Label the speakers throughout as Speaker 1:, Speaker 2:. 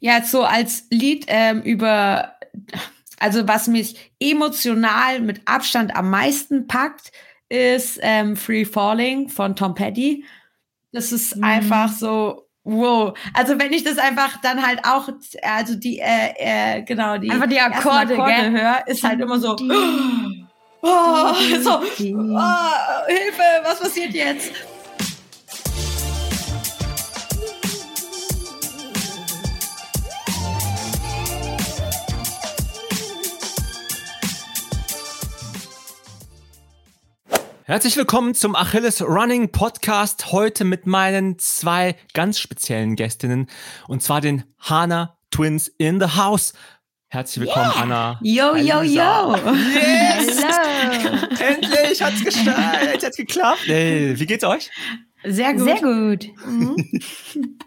Speaker 1: Ja, so als Lied ähm, über, also was mich emotional mit Abstand am meisten packt, ist ähm, Free Falling von Tom Petty. Das ist mhm. einfach so, wow. Also wenn ich das einfach dann halt auch, also die, äh, äh, genau, die,
Speaker 2: einfach die Akkorde, Akkorde
Speaker 1: höre, ist halt immer so, oh, so, oh, Hilfe, was passiert jetzt?
Speaker 3: Herzlich willkommen zum Achilles Running Podcast. Heute mit meinen zwei ganz speziellen Gästinnen und zwar den Hana Twins in the House. Herzlich willkommen, yeah. Anna.
Speaker 1: Yo, yo, yo.
Speaker 3: Yes. Hello. Endlich hat's geschafft. Jetzt hat's geklappt. Hey, wie geht's euch?
Speaker 1: Sehr gut.
Speaker 2: Sehr gut. Mhm.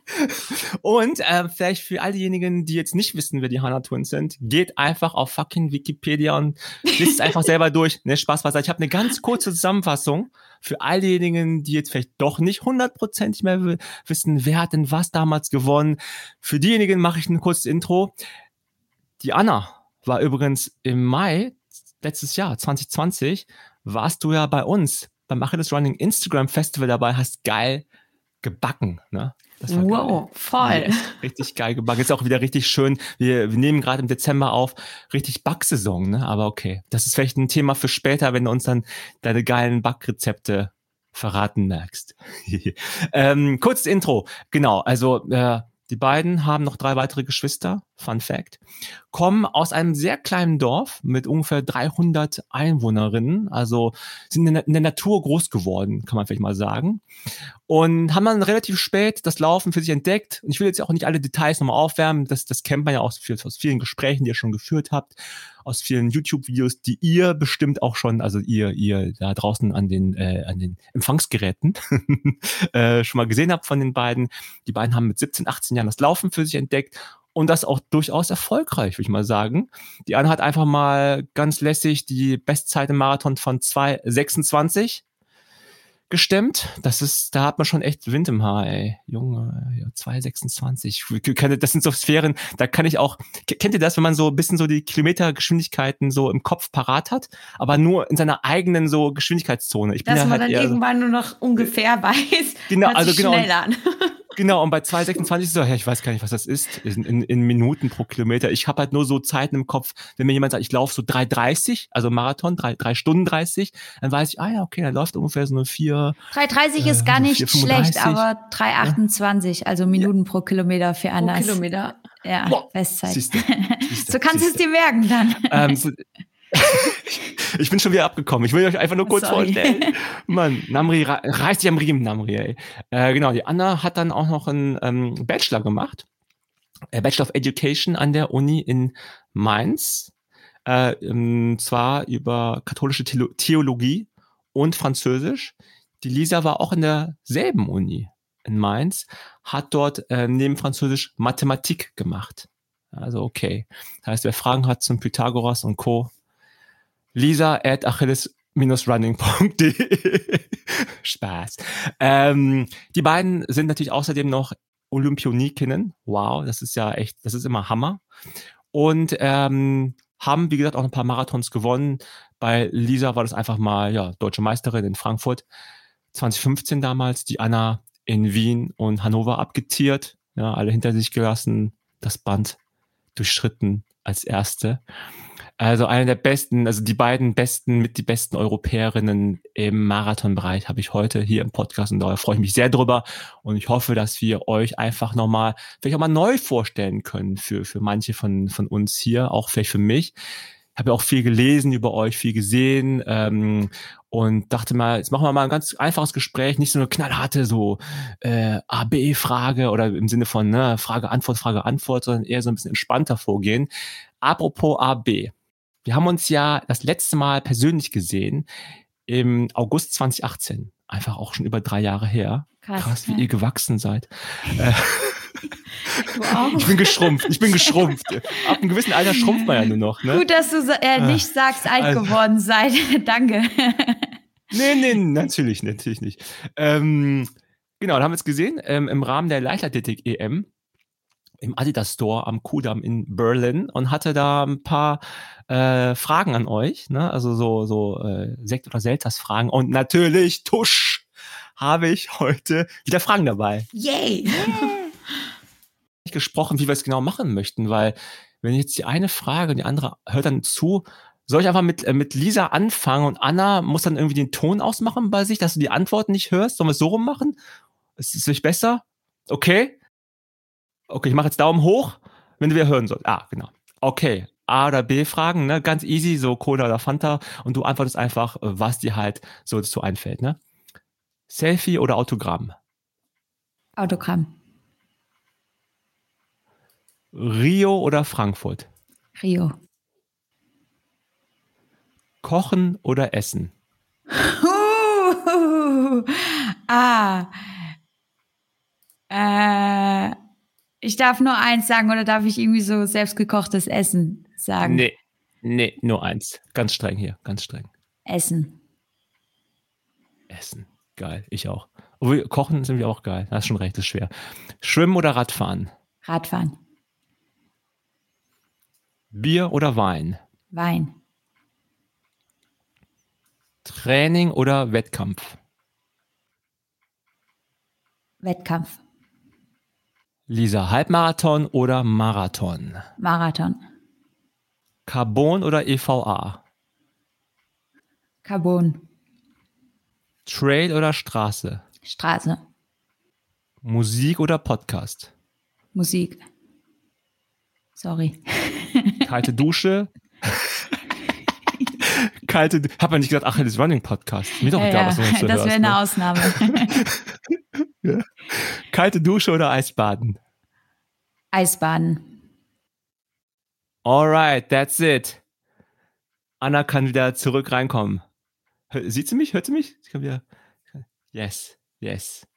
Speaker 3: Und äh, vielleicht für all diejenigen, die jetzt nicht wissen, wer die Hana Twins sind, geht einfach auf fucking Wikipedia und liest einfach selber durch. Ne, Spaß beiseite. Ich habe eine ganz kurze Zusammenfassung für all diejenigen, die jetzt vielleicht doch nicht hundertprozentig mehr wissen, wer hat denn was damals gewonnen. Für diejenigen mache ich ein kurzes Intro. Die Anna war übrigens im Mai letztes Jahr, 2020, warst du ja bei uns beim Achilles Running Instagram Festival dabei, hast geil gebacken. Ne?
Speaker 1: wow, geil. voll.
Speaker 3: richtig geil gebacken. Ist auch wieder richtig schön. Wir, wir nehmen gerade im Dezember auf, richtig Backsaison, ne? Aber okay. Das ist vielleicht ein Thema für später, wenn du uns dann deine geilen Backrezepte verraten merkst. ähm, kurzes Intro. Genau, also äh, die beiden haben noch drei weitere Geschwister, Fun Fact, kommen aus einem sehr kleinen Dorf mit ungefähr 300 Einwohnerinnen, also sind in der Natur groß geworden, kann man vielleicht mal sagen. Und haben dann relativ spät das Laufen für sich entdeckt. Und ich will jetzt auch nicht alle Details nochmal aufwärmen, das, das kennt man ja aus, aus vielen Gesprächen, die ihr schon geführt habt aus vielen YouTube-Videos, die ihr bestimmt auch schon, also ihr, ihr da draußen an den, äh, an den Empfangsgeräten äh, schon mal gesehen habt von den beiden. Die beiden haben mit 17, 18 Jahren das Laufen für sich entdeckt und das auch durchaus erfolgreich, würde ich mal sagen. Die Anne hat einfach mal ganz lässig die Bestzeit im Marathon von 2,26 gestemmt. Das ist, da hat man schon echt Wind im Haar, ey. Junge, ja, 2,26. Das sind so Sphären, da kann ich auch, kennt ihr das, wenn man so ein bisschen so die Kilometergeschwindigkeiten so im Kopf parat hat, aber nur in seiner eigenen so Geschwindigkeitszone.
Speaker 1: Ich Dass bin man halt dann irgendwann so, nur noch ungefähr weiß,
Speaker 3: genau, also genau.
Speaker 1: Schnell an.
Speaker 3: Genau, und bei 2,26 ist so, ja, ich weiß gar nicht, was das ist, in, in, in Minuten pro Kilometer. Ich habe halt nur so Zeiten im Kopf, wenn mir jemand sagt, ich laufe so 3,30, also Marathon, 3, 3 Stunden 30, dann weiß ich, ah ja, okay, da läuft ungefähr so eine 4.
Speaker 2: 3,30 äh, ist gar nicht 4, schlecht, aber 3,28, ja? also Minuten ja. pro Kilometer für anders.
Speaker 1: Pro Kilometer.
Speaker 2: Ja, Boah, Bestzeit. Siehste, siehste, so kannst du es dir merken dann. Ähm, so,
Speaker 3: ich bin schon wieder abgekommen. Ich will euch einfach nur kurz Sorry. vorstellen. Mann, Namri, reißt dich am Riemen, Namri, ey. Äh, genau, die Anna hat dann auch noch einen ähm, Bachelor gemacht. Äh, Bachelor of Education an der Uni in Mainz. Äh, ähm, zwar über katholische Theologie und Französisch. Die Lisa war auch in derselben Uni in Mainz, hat dort äh, neben Französisch Mathematik gemacht. Also okay. Das heißt, wer Fragen hat zum Pythagoras und Co., lisa at achilles-running.de. Spaß. Ähm, die beiden sind natürlich außerdem noch Olympionikinnen. Wow, das ist ja echt, das ist immer Hammer. Und ähm, haben, wie gesagt, auch ein paar Marathons gewonnen. Bei Lisa war das einfach mal, ja, deutsche Meisterin in Frankfurt 2015 damals, die Anna in Wien und Hannover abgetiert, ja, alle hinter sich gelassen, das Band durchschritten als erste. Also eine der besten, also die beiden besten, mit die besten Europäerinnen im Marathonbereich habe ich heute hier im Podcast und da freue ich mich sehr drüber und ich hoffe, dass wir euch einfach nochmal, vielleicht auch mal neu vorstellen können für, für manche von, von uns hier, auch vielleicht für mich. Ich habe ja auch viel gelesen über euch, viel gesehen ähm, und dachte mal, jetzt machen wir mal ein ganz einfaches Gespräch, nicht so eine knallharte so äh, A-B-Frage oder im Sinne von ne, Frage, Antwort, Frage, Antwort, sondern eher so ein bisschen entspannter vorgehen. Apropos A-B. Wir haben uns ja das letzte Mal persönlich gesehen im August 2018. Einfach auch schon über drei Jahre her. Krass, Krass wie ja. ihr gewachsen seid. Äh, ich bin geschrumpft, ich bin geschrumpft. Ab einem gewissen Alter schrumpft man ja nur noch. Ne?
Speaker 2: Gut, dass du äh, nicht sagst, alt also, geworden seid. Danke.
Speaker 3: nee, nee, natürlich, natürlich nicht. Ähm, genau, da haben wir es gesehen, ähm, im Rahmen der Leichtathletik-EM im Adidas Store am Kudamm in Berlin und hatte da ein paar äh, Fragen an euch, ne? Also so so äh, Sekt oder Selters Fragen und natürlich Tusch habe ich heute wieder Fragen dabei.
Speaker 1: Yay! Yeah.
Speaker 3: gesprochen, wie wir es genau machen möchten, weil wenn ich jetzt die eine frage und die andere hört dann zu, soll ich einfach mit, äh, mit Lisa anfangen und Anna muss dann irgendwie den Ton ausmachen bei sich, dass du die Antworten nicht hörst? Sollen wir es so rum machen? Ist es nicht besser? Okay. Okay, ich mache jetzt Daumen hoch, wenn du wieder hören sollst. Ah, genau. Okay. A oder B Fragen, ne? Ganz easy, so Cola oder Fanta. Und du antwortest einfach, was dir halt so dazu einfällt, ne? Selfie oder Autogramm?
Speaker 2: Autogramm.
Speaker 3: Rio oder Frankfurt?
Speaker 2: Rio.
Speaker 3: Kochen oder Essen?
Speaker 2: Ah. Äh, ich darf nur eins sagen oder darf ich irgendwie so selbstgekochtes Essen sagen?
Speaker 3: Nee, nee, nur eins. Ganz streng hier, ganz streng.
Speaker 2: Essen.
Speaker 3: Essen. Geil, ich auch. Obwohl, kochen sind wir auch geil. Das ist schon recht, das ist schwer. Schwimmen oder Radfahren?
Speaker 2: Radfahren.
Speaker 3: Bier oder Wein?
Speaker 2: Wein.
Speaker 3: Training oder Wettkampf?
Speaker 2: Wettkampf.
Speaker 3: Lisa, Halbmarathon oder Marathon?
Speaker 2: Marathon.
Speaker 3: Carbon oder EVA?
Speaker 2: Carbon.
Speaker 3: Trail oder Straße?
Speaker 2: Straße.
Speaker 3: Musik oder Podcast?
Speaker 2: Musik. Sorry.
Speaker 3: Kalte Dusche. Kalte, hab man nicht gesagt, ach, das Running Podcast. Mir doch
Speaker 2: ja,
Speaker 3: egal, was du
Speaker 2: uns Das wäre eine ne? Ausnahme.
Speaker 3: ja. Kalte Dusche oder Eisbaden?
Speaker 2: Eisbaden.
Speaker 3: Alright, that's it. Anna kann wieder zurück reinkommen. Sieht sie mich? Hört sie mich? Ich kann wieder. Yes, yes.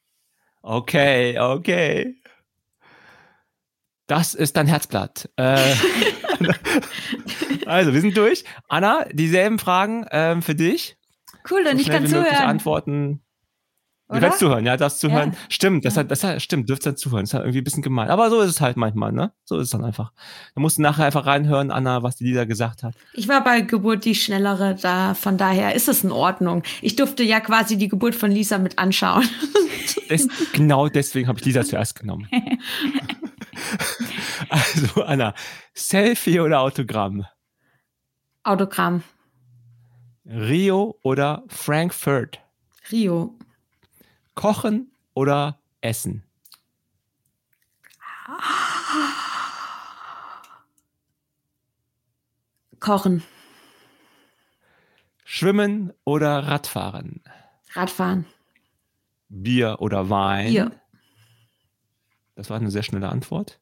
Speaker 3: Okay, okay. Das ist dein Herzblatt. Äh, also, wir sind durch. Anna, dieselben Fragen ähm, für dich.
Speaker 2: Cool, dann so ich kann zuhören.
Speaker 3: antworten. Oder? Du kannst zuhören, ja, das zuhören. Ja. Stimmt, das, hat, das hat, stimmt, dürft dann zuhören. Das ist halt irgendwie ein bisschen gemein. Aber so ist es halt manchmal, ne? So ist es dann einfach. Da musst du nachher einfach reinhören, Anna, was die Lisa gesagt hat.
Speaker 1: Ich war bei Geburt die schnellere, da von daher ist es in Ordnung. Ich durfte ja quasi die Geburt von Lisa mit anschauen.
Speaker 3: Das, genau deswegen habe ich Lisa zuerst genommen. Also, Anna, Selfie oder Autogramm?
Speaker 1: Autogramm.
Speaker 3: Rio oder Frankfurt?
Speaker 1: Rio.
Speaker 3: Kochen oder Essen?
Speaker 1: Kochen.
Speaker 3: Schwimmen oder Radfahren?
Speaker 1: Radfahren.
Speaker 3: Bier oder Wein?
Speaker 1: Bier.
Speaker 3: Das war eine sehr schnelle Antwort.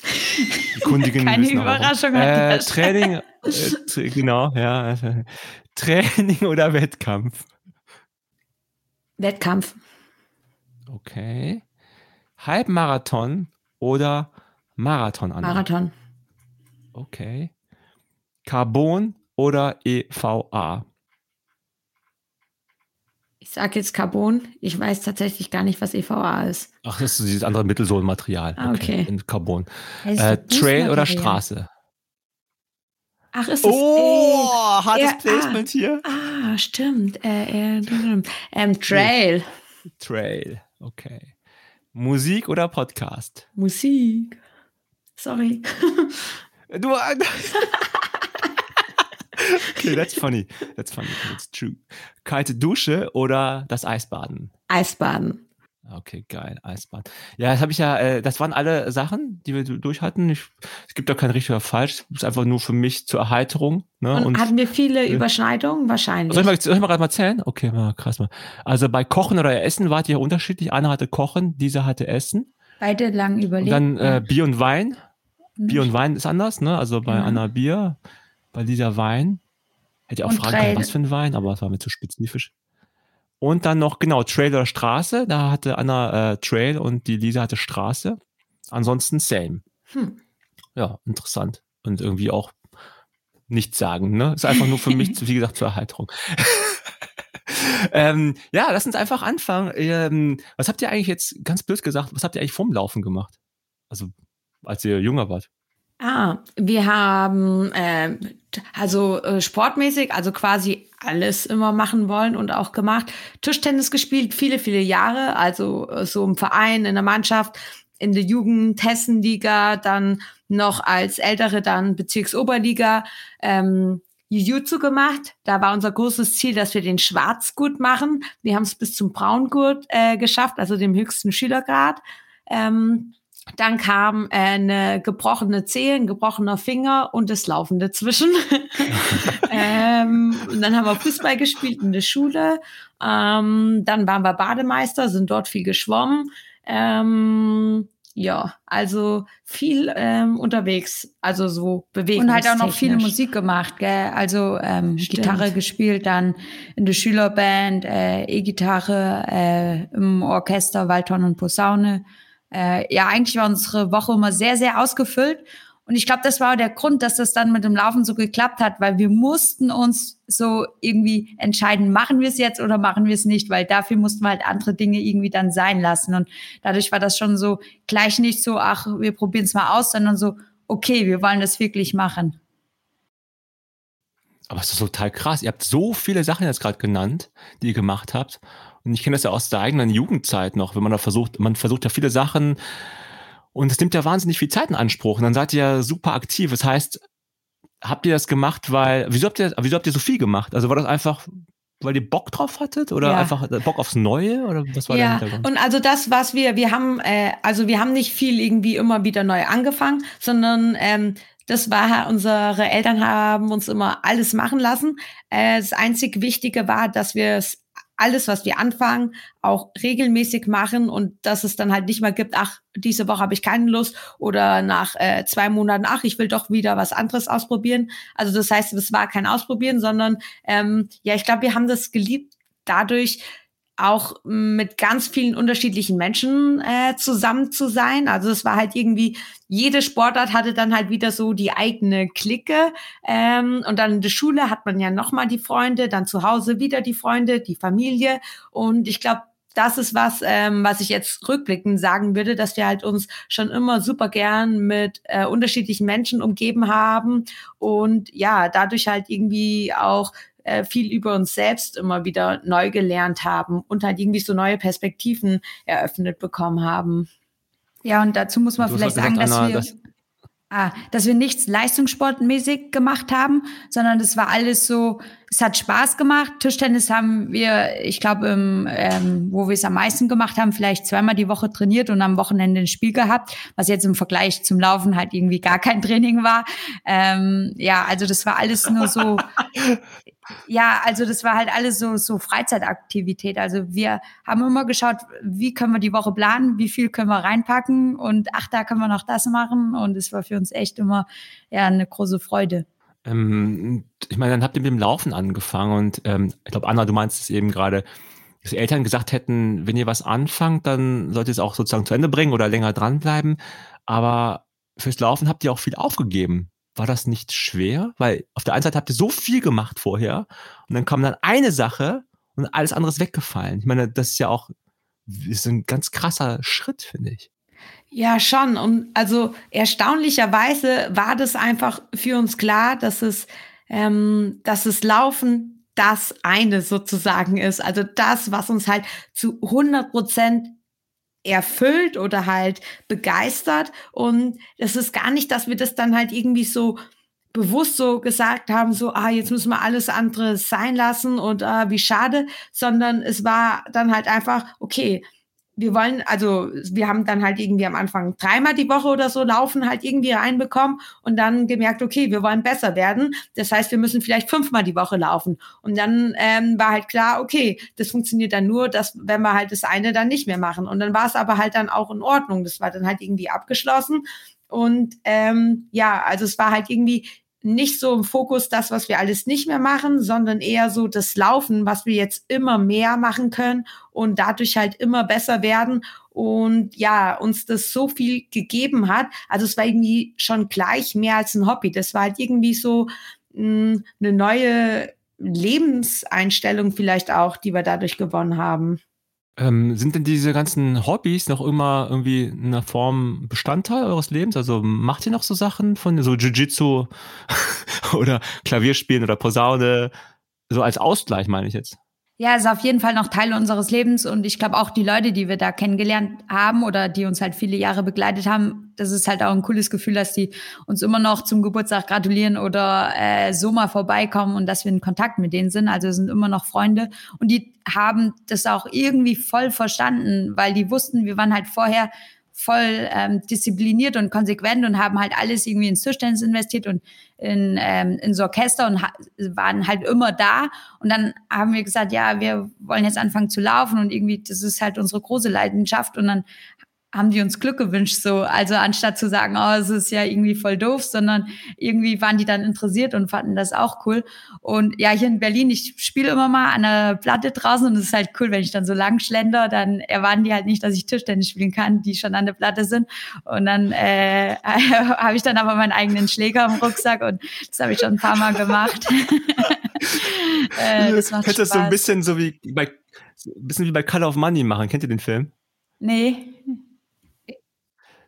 Speaker 3: Die Kundigen
Speaker 2: Keine Überraschung.
Speaker 3: Äh, Training, äh, genau, ja. Training oder Wettkampf?
Speaker 1: Wettkampf.
Speaker 3: Okay. Halbmarathon oder Marathon?
Speaker 1: Anna? Marathon.
Speaker 3: Okay. Carbon oder EVA?
Speaker 1: Ich sage jetzt Carbon. Ich weiß tatsächlich gar nicht, was EVA ist.
Speaker 3: Ach, das ist dieses andere Mittelsohnmaterial.
Speaker 1: Ah, okay. okay.
Speaker 3: In Carbon. Äh, Trail oder Straße?
Speaker 1: Ach, ist das
Speaker 3: Oh, äh, hartes ja, Placement
Speaker 1: ah,
Speaker 3: hier.
Speaker 1: Ah, stimmt. Äh, äh, ähm, Trail.
Speaker 3: Trail, okay. Musik oder Podcast?
Speaker 1: Musik. Sorry.
Speaker 3: Du. okay, that's funny. That's funny. That's true. Kalte Dusche oder das Eisbaden?
Speaker 1: Eisbaden.
Speaker 3: Okay, geil, Eisbad. Ja, das habe ich ja, äh, das waren alle Sachen, die wir durch hatten. Ich, es gibt da kein richtig oder falsch. Es ist einfach nur für mich zur Erheiterung. Ne?
Speaker 1: Und, Und hatten wir viele Überschneidungen? Wahrscheinlich.
Speaker 3: Soll ich mal, soll ich mal gerade mal zählen? Okay, mal, krass mal. Also bei Kochen oder Essen wart ihr unterschiedlich. Einer hatte Kochen, dieser hatte Essen.
Speaker 2: Beide lang überlegt.
Speaker 3: Und dann äh, Bier und Wein. Bier und Wein ist anders, ne? Also bei genau. Anna Bier, bei dieser Wein. Hätte ich auch und fragen können, was für ein Wein, aber es war mir zu spezifisch. Und dann noch, genau, Trail oder Straße. Da hatte Anna äh, Trail und die Lisa hatte Straße. Ansonsten same. Hm. Ja, interessant. Und irgendwie auch nichts sagen, ne? Ist einfach nur für mich, wie gesagt, zur Erheiterung. ähm, ja, lass uns einfach anfangen. Ähm, was habt ihr eigentlich jetzt, ganz blöd gesagt, was habt ihr eigentlich vorm Laufen gemacht? Also, als ihr jünger wart?
Speaker 1: Ah, wir haben äh, also äh, sportmäßig, also quasi alles immer machen wollen und auch gemacht. Tischtennis gespielt, viele, viele Jahre, also äh, so im Verein, in der Mannschaft, in der Jugend, Hessenliga, dann noch als Ältere dann Bezirksoberliga. Ähm, Jiu-Jitsu gemacht. Da war unser großes Ziel, dass wir den Schwarzgurt machen. Wir haben es bis zum Braungurt äh, geschafft, also dem höchsten Schülergrad. Ähm, dann kam äh, eine gebrochene Zehe, ein gebrochener Finger und das Laufen dazwischen. ähm, und dann haben wir Fußball gespielt in der Schule. Ähm, dann waren wir Bademeister, sind dort viel geschwommen. Ähm, ja, also viel ähm, unterwegs, also so bewegt.
Speaker 2: Und halt auch noch viel Musik gemacht, gell? Also ähm, Gitarre gespielt, dann in der Schülerband, äh, E-Gitarre, äh, im Orchester, Waldhorn und Posaune. Äh, ja, eigentlich war unsere Woche immer sehr, sehr ausgefüllt. Und ich glaube, das war der Grund, dass das dann mit dem Laufen so geklappt hat, weil wir mussten uns so irgendwie entscheiden, machen wir es jetzt oder machen wir es nicht, weil dafür mussten wir halt andere Dinge irgendwie dann sein lassen. Und dadurch war das schon so gleich nicht so, ach, wir probieren es mal aus, sondern so, okay, wir wollen das wirklich machen.
Speaker 3: Aber es ist total krass. Ihr habt so viele Sachen jetzt gerade genannt, die ihr gemacht habt. Und ich kenne das ja aus der eigenen Jugendzeit noch, wenn man da versucht, man versucht ja viele Sachen und es nimmt ja wahnsinnig viel Zeit in Anspruch. Und dann seid ihr ja super aktiv. Das heißt, habt ihr das gemacht, weil, wieso habt ihr, wieso habt ihr so viel gemacht? Also war das einfach, weil ihr Bock drauf hattet oder ja. einfach Bock aufs Neue oder was war
Speaker 1: ja. der Hintergrund? Und also das, was wir, wir haben, äh, also wir haben nicht viel irgendwie immer wieder neu angefangen, sondern ähm, das war, unsere Eltern haben uns immer alles machen lassen. Äh, das einzig Wichtige war, dass wir es alles, was wir anfangen, auch regelmäßig machen und dass es dann halt nicht mal gibt, ach, diese Woche habe ich keine Lust oder nach äh, zwei Monaten, ach, ich will doch wieder was anderes ausprobieren. Also das heißt, es war kein Ausprobieren, sondern ähm, ja, ich glaube, wir haben das geliebt dadurch, auch mit ganz vielen unterschiedlichen Menschen äh, zusammen zu sein. Also es war halt irgendwie, jede Sportart hatte dann halt wieder so die eigene Clique. Ähm, und dann in der Schule hat man ja nochmal die Freunde, dann zu Hause wieder die Freunde, die Familie. Und ich glaube, das ist was, ähm, was ich jetzt rückblickend sagen würde, dass wir halt uns schon immer super gern mit äh, unterschiedlichen Menschen umgeben haben und ja, dadurch halt irgendwie auch äh, viel über uns selbst immer wieder neu gelernt haben und halt irgendwie so neue Perspektiven eröffnet bekommen haben.
Speaker 2: Ja, und dazu muss man vielleicht sagen, dass Anna, wir, das ah, dass wir nichts leistungssportmäßig gemacht haben, sondern das war alles so, es hat Spaß gemacht. Tischtennis haben wir, ich glaube, ähm, wo wir es am meisten gemacht haben, vielleicht zweimal die Woche trainiert und am Wochenende ein Spiel gehabt, was jetzt im Vergleich zum Laufen halt irgendwie gar kein Training war. Ähm, ja, also das war alles nur so, ja, also das war halt alles so, so Freizeitaktivität. Also wir haben immer geschaut, wie können wir die Woche planen, wie viel können wir reinpacken und ach, da können wir noch das machen. Und es war für uns echt immer ja eine große Freude.
Speaker 3: Ähm, ich meine, dann habt ihr mit dem Laufen angefangen und ähm, ich glaube, Anna, du meinst es eben gerade, dass Eltern gesagt hätten, wenn ihr was anfangt, dann sollt ihr es auch sozusagen zu Ende bringen oder länger dranbleiben. Aber fürs Laufen habt ihr auch viel aufgegeben. War das nicht schwer? Weil auf der einen Seite habt ihr so viel gemacht vorher und dann kam dann eine Sache und alles andere ist weggefallen. Ich meine, das ist ja auch ist ein ganz krasser Schritt, finde ich.
Speaker 1: Ja, schon. Und also erstaunlicherweise war das einfach für uns klar, dass es, ähm, dass es Laufen das eine sozusagen ist. Also das, was uns halt zu 100 Prozent erfüllt oder halt begeistert. Und es ist gar nicht, dass wir das dann halt irgendwie so bewusst so gesagt haben, so, ah, jetzt müssen wir alles andere sein lassen und ah, wie schade, sondern es war dann halt einfach, okay, wir wollen, also wir haben dann halt irgendwie am Anfang dreimal die Woche oder so laufen halt irgendwie reinbekommen und dann gemerkt, okay, wir wollen besser werden. Das heißt, wir müssen vielleicht fünfmal die Woche laufen. Und dann ähm, war halt klar, okay, das funktioniert dann nur, dass wenn wir halt das eine dann nicht mehr machen. Und dann war es aber halt dann auch in Ordnung. Das war dann halt irgendwie abgeschlossen. Und ähm, ja, also es war halt irgendwie nicht so im Fokus das, was wir alles nicht mehr machen, sondern eher so das Laufen, was wir jetzt immer mehr machen können und dadurch halt immer besser werden und ja, uns das so viel gegeben hat. Also es war irgendwie schon gleich mehr als ein Hobby. Das war halt irgendwie so mh, hm, eine neue Lebenseinstellung vielleicht auch, die wir dadurch gewonnen haben.
Speaker 3: Ähm, sind denn diese ganzen Hobbys noch immer irgendwie in einer Form Bestandteil eures Lebens? Also macht ihr noch so Sachen von so Jiu-Jitsu oder Klavierspielen oder Posaune? So als Ausgleich meine ich jetzt.
Speaker 2: Ja, ist auf jeden Fall noch Teil unseres Lebens und ich glaube auch die Leute, die wir da kennengelernt haben oder die uns halt viele Jahre begleitet haben, das ist halt auch ein cooles Gefühl, dass die uns immer noch zum Geburtstag gratulieren oder äh, so mal vorbeikommen und dass wir in Kontakt mit denen sind. Also sind immer noch Freunde und die haben das auch irgendwie voll verstanden, weil die wussten, wir waren halt vorher voll ähm, diszipliniert und konsequent und haben halt alles irgendwie ins Tischtennis investiert und in, ähm, ins Orchester und waren halt immer da. Und dann haben wir gesagt, ja, wir wollen jetzt anfangen zu laufen und irgendwie, das ist halt unsere große Leidenschaft. Und dann haben die uns Glück gewünscht, so. Also anstatt zu sagen, oh, es ist ja irgendwie voll doof, sondern irgendwie waren die dann interessiert und fanden das auch cool. Und ja, hier in Berlin, ich spiele immer mal an der Platte draußen und es ist halt cool, wenn ich dann so lang schlender, dann erwarten die halt nicht, dass ich Tischtennis spielen kann, die schon an der Platte sind. Und dann äh, habe ich dann aber meinen eigenen Schläger im Rucksack und das habe ich schon ein paar Mal gemacht.
Speaker 3: äh, das macht Könntest du so ein bisschen so wie bei, ein bisschen wie bei Color of Money machen? Kennt ihr den Film?
Speaker 2: Nee.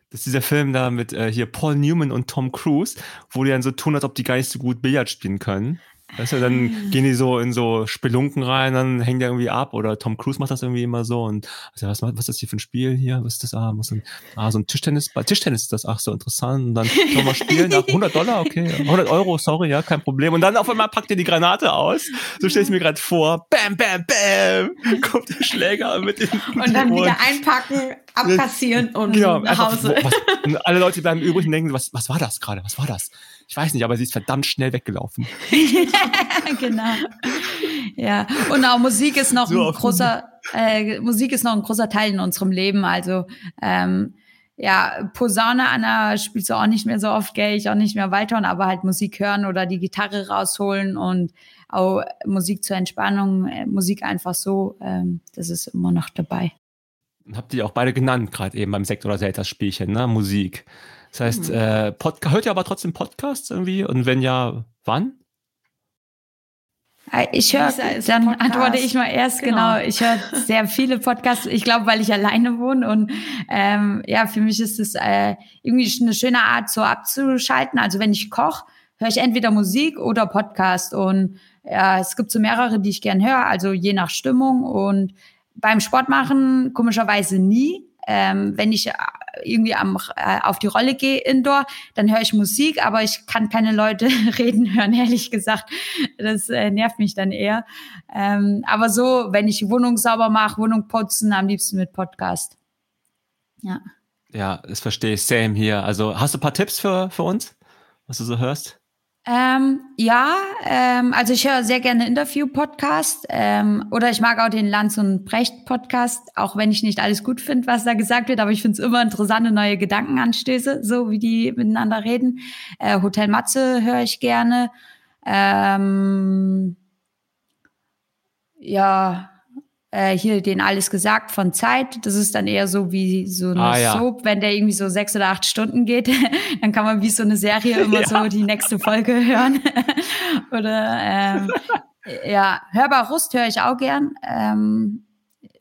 Speaker 3: Das ist dieser Film da mit äh, hier Paul Newman und Tom Cruise, wo die dann so tun, als ob die gar nicht so gut Billard spielen können. Weißt du, dann ah. gehen die so in so Spelunken rein, dann hängen die irgendwie ab oder Tom Cruise macht das irgendwie immer so und also was, was ist das hier für ein Spiel hier? Was ist das? Ah, was denn? ah so ein Tischtennis, Tischtennis ist das, ach so interessant und dann können wir spielen, ach 100 Dollar, okay, 100 Euro, sorry, ja, kein Problem und dann auf einmal packt ihr die Granate aus, so stelle ich mir gerade vor, bam, bam, bam, kommt der Schläger mit den
Speaker 1: Und dann wieder einpacken, abkassieren und genau, nach Hause.
Speaker 3: Einfach, was, und alle Leute bleiben übrig und denken, was, was war das gerade, was war das? Ich weiß nicht, aber sie ist verdammt schnell weggelaufen.
Speaker 2: genau. Ja, und auch Musik ist noch so ein großer, äh, Musik ist noch ein großer Teil in unserem Leben. Also ähm, ja, Posaune Anna spielst du auch nicht mehr so oft, gell, ich auch nicht mehr weiter, aber halt Musik hören oder die Gitarre rausholen und auch Musik zur Entspannung, äh, Musik einfach so, ähm, das ist immer noch dabei.
Speaker 3: Habt ihr auch beide genannt, gerade eben beim Sekt- oder Selters-Spielchen, ne? Musik. Das heißt, mhm. äh, Podcast, hört ihr aber trotzdem Podcasts irgendwie? Und wenn ja, wann?
Speaker 2: Äh, ich höre, dann Podcast. antworte ich mal erst, genau. genau. Ich höre sehr viele Podcasts. Ich glaube, weil ich alleine wohne und ähm, ja, für mich ist es äh, irgendwie eine schöne Art, so abzuschalten. Also wenn ich koche, höre ich entweder Musik oder Podcast und ja, es gibt so mehrere, die ich gern höre, also je nach Stimmung und beim Sport machen komischerweise nie. Ähm, wenn ich äh, irgendwie am, äh, auf die Rolle gehe indoor, dann höre ich Musik, aber ich kann keine Leute reden hören, ehrlich gesagt. Das äh, nervt mich dann eher. Ähm, aber so, wenn ich Wohnung sauber mache, Wohnung putzen, am liebsten mit Podcast. Ja.
Speaker 3: Ja, das verstehe ich. Same hier. Also hast du ein paar Tipps für, für uns, was du so hörst?
Speaker 2: Ähm, ja, ähm, also ich höre sehr gerne Interview-Podcast ähm, oder ich mag auch den Lanz und Brecht-Podcast, auch wenn ich nicht alles gut finde, was da gesagt wird, aber ich finde es immer interessante neue Gedankenanstöße, so wie die miteinander reden. Äh, Hotel Matze höre ich gerne. Ähm, ja, äh, hier den alles gesagt von Zeit. Das ist dann eher so wie so eine ah, ja. Soap, wenn der irgendwie so sechs oder acht Stunden geht, dann kann man wie so eine Serie immer ja. so die nächste Folge hören. oder ähm, ja, Hörbar Rust höre ich auch gern. Ähm,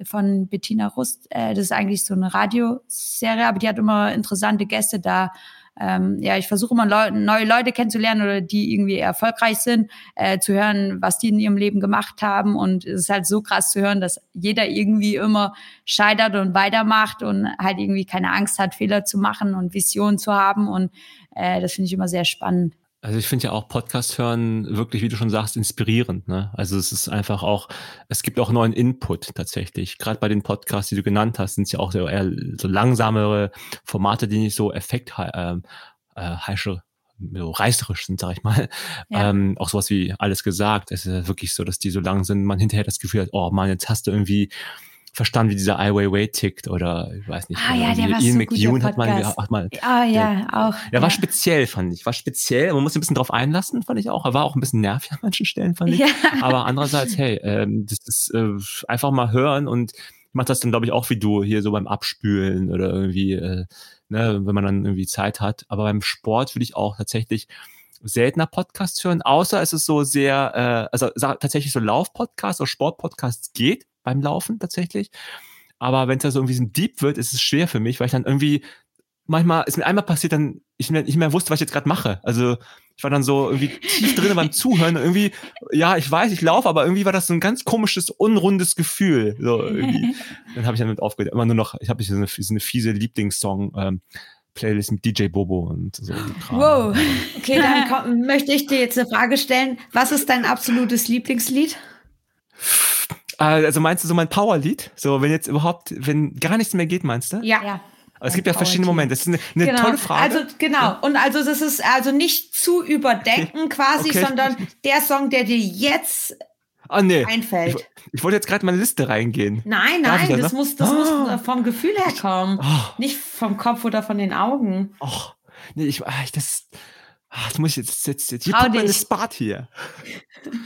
Speaker 2: von Bettina Rust. Äh, das ist eigentlich so eine Radioserie, aber die hat immer interessante Gäste da ähm, ja, ich versuche immer Leu neue Leute kennenzulernen oder die irgendwie erfolgreich sind, äh, zu hören, was die in ihrem Leben gemacht haben. Und es ist halt so krass zu hören, dass jeder irgendwie immer scheitert und weitermacht und halt irgendwie keine Angst hat, Fehler zu machen und Visionen zu haben. Und äh, das finde ich immer sehr spannend.
Speaker 3: Also ich finde ja auch Podcast hören wirklich, wie du schon sagst, inspirierend. Ne? Also es ist einfach auch, es gibt auch neuen Input tatsächlich. Gerade bei den Podcasts, die du genannt hast, sind es ja auch so eher so langsamere Formate, die nicht so effekt äh, heische, so reißerisch sind, sag ich mal. Ja. Ähm, auch sowas wie alles gesagt. Es ist ja wirklich so, dass die so lang sind, man hinterher das Gefühl hat, oh man, jetzt hast du irgendwie verstanden, wie dieser Ai Weiwei tickt oder ich weiß nicht.
Speaker 2: Ah ja, der war Ian so McEwan hat mal,
Speaker 3: hat mal.
Speaker 2: Ah ja, der, auch.
Speaker 3: Der ja. war speziell, fand ich. War speziell. Man muss ein bisschen drauf einlassen, fand ich auch. Er war auch ein bisschen nervig an manchen Stellen, fand ich. Ja. Aber andererseits, hey, ähm, das ist äh, einfach mal hören und ich mach das dann, glaube ich, auch wie du hier so beim Abspülen oder irgendwie, äh, ne, wenn man dann irgendwie Zeit hat. Aber beim Sport würde ich auch tatsächlich seltener Podcast hören, außer es ist so sehr, äh, also tatsächlich so Lauf-Podcasts oder Sport-Podcasts geht beim Laufen tatsächlich. Aber wenn es da so irgendwie so deep wird, ist es schwer für mich, weil ich dann irgendwie manchmal ist mir einmal passiert, dann ich nicht mehr wusste, was ich jetzt gerade mache. Also ich war dann so irgendwie tief drin beim Zuhören. Irgendwie, ja, ich weiß, ich laufe, aber irgendwie war das so ein ganz komisches, unrundes Gefühl. So, irgendwie. dann habe ich damit aufgehört. Immer nur noch, ich habe so eine, so eine fiese Lieblingssong. Ähm, Playlist mit DJ Bobo und so.
Speaker 1: Wow. Okay, dann komm, möchte ich dir jetzt eine Frage stellen. Was ist dein absolutes Lieblingslied?
Speaker 3: Äh, also meinst du so mein Powerlied? So, wenn jetzt überhaupt, wenn gar nichts mehr geht, meinst du?
Speaker 1: Ja. ja.
Speaker 3: Aber es gibt ja verschiedene Momente. Das ist eine, eine
Speaker 1: genau.
Speaker 3: tolle Frage.
Speaker 1: Also genau. Und also das ist also nicht zu überdenken okay. quasi, okay. sondern der Song, der dir jetzt
Speaker 3: oh, nee.
Speaker 1: einfällt.
Speaker 3: Ich, ich wollte jetzt gerade meine Liste reingehen.
Speaker 1: Nein, nein, das, das muss, das oh. muss vom Gefühl her kommen. Oh. Nicht vom Kopf oder von den Augen.
Speaker 3: Oh. Nee, ich, ah, ich das, ah, das muss ich jetzt, jetzt, jetzt hier kommt meine Spart hier.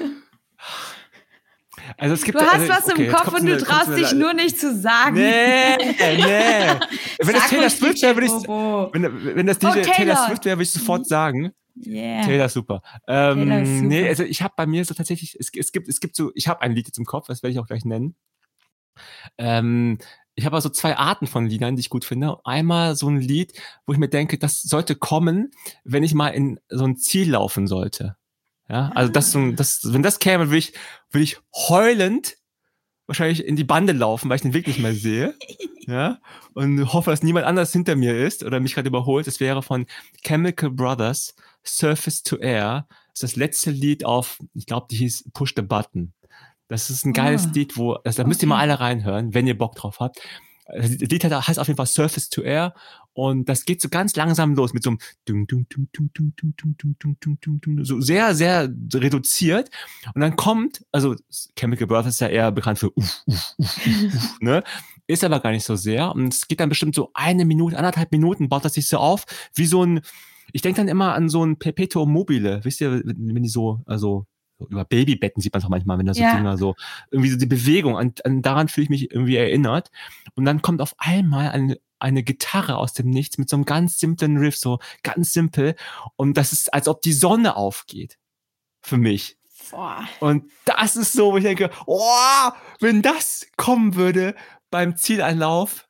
Speaker 2: Also es gibt, du hast also, was okay, im Kopf und du traust dich nur nicht zu sagen.
Speaker 3: Nee, nee. wenn das Taylor Swift wäre, würde ich wenn, wenn das DJ oh, Taylor. Swift wäre, würde ich sofort sagen. Yeah. Taylor super. Ähm, Taylor super. Nee, also ich habe bei mir so tatsächlich, es, es gibt, es gibt so, ich habe ein Lied jetzt im Kopf, das werde ich auch gleich nennen. Ähm, ich habe also zwei Arten von Liedern, die ich gut finde. Einmal so ein Lied, wo ich mir denke, das sollte kommen, wenn ich mal in so ein Ziel laufen sollte. Ja, also das, das, wenn das käme, würde ich, würde ich heulend wahrscheinlich in die Bande laufen, weil ich den Weg nicht mehr sehe. Ja, und hoffe, dass niemand anders hinter mir ist oder mich gerade überholt. Das wäre von Chemical Brothers, Surface to Air. Das ist das letzte Lied auf, ich glaube, die hieß Push the Button. Das ist ein geiles oh. Lied, wo, also da müsst ihr mal alle reinhören, wenn ihr Bock drauf habt. Das Lied heißt auf jeden Fall Surface to Air und das geht so ganz langsam los mit so einem so sehr, sehr reduziert. Und dann kommt, also Chemical Brothers ist ja eher bekannt für uff, uff, uff, uff, ne? Ist aber gar nicht so sehr. Und es geht dann bestimmt so eine Minute, anderthalb Minuten, baut das sich so auf, wie so ein, ich denke dann immer an so ein Perpetuum mobile, wisst ihr, wenn die so, also über Babybetten sieht man es auch manchmal, wenn da so ja. Dinger so, irgendwie so die Bewegung, an, an daran fühle ich mich irgendwie erinnert. Und dann kommt auf einmal eine, eine Gitarre aus dem Nichts mit so einem ganz simplen Riff, so ganz simpel. Und das ist, als ob die Sonne aufgeht. Für mich. Boah. Und das ist so, wo ich denke, oh, wenn das kommen würde beim Zieleinlauf,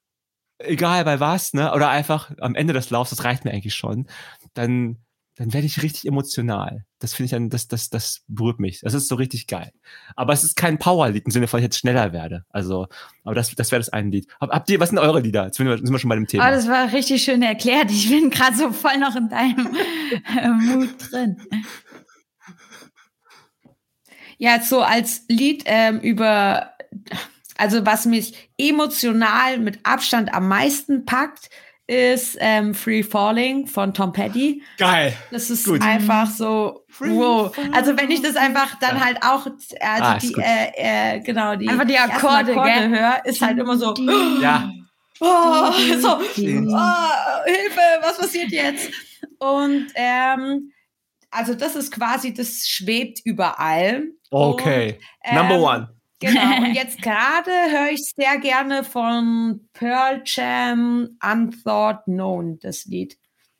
Speaker 3: egal bei was, ne, oder einfach am Ende des Laufs, das reicht mir eigentlich schon, dann dann werde ich richtig emotional. Das finde ich dann, das, das, das berührt mich. Das ist so richtig geil. Aber es ist kein Powerlied im Sinne von, ich jetzt schneller werde. Also, aber das, das wäre das eine Lied. Habt ihr, was sind eure Lieder? Jetzt sind wir, schon bei dem Thema.
Speaker 2: Oh, das war richtig schön erklärt. Ich bin gerade so voll noch in deinem äh, Mut drin.
Speaker 1: Ja, so als Lied ähm, über, also was mich emotional mit Abstand am meisten packt, ist ähm, Free Falling von Tom Petty.
Speaker 3: Geil.
Speaker 1: Das ist gut. einfach so, Free wow. Also wenn ich das einfach dann ja. halt auch, also ah, die, äh, äh, genau, die,
Speaker 2: einfach die Akkorde, Akkorde
Speaker 1: höre, ist halt immer so,
Speaker 3: ja.
Speaker 1: Oh, so, oh, Hilfe, was passiert jetzt? Und ähm, also das ist quasi, das schwebt überall.
Speaker 3: Okay, Und, ähm, number one.
Speaker 1: Genau, und jetzt gerade höre ich sehr gerne von Pearl Jam Unthought Known, das Lied.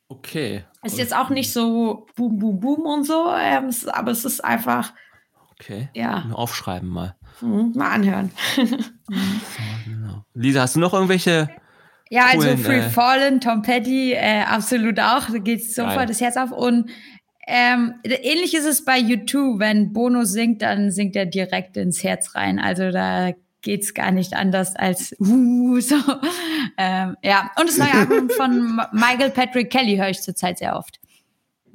Speaker 3: Okay.
Speaker 1: Ist jetzt auch nicht so boom, boom, boom und so, ähm, aber es ist einfach.
Speaker 3: Okay.
Speaker 1: Ja.
Speaker 3: Nur aufschreiben mal.
Speaker 1: Mhm, mal anhören.
Speaker 3: Lisa, hast du noch irgendwelche.
Speaker 2: Ja, also coolen, Free äh, Fallen, Tom Petty, äh, absolut auch. Da geht sofort das Herz auf. Und ähm, ähnlich ist es bei YouTube. Wenn Bono singt, dann singt er direkt ins Herz rein. Also da geht's gar nicht anders als uh, so. Ähm, ja, und das neue Album von Michael Patrick Kelly höre ich zurzeit sehr oft,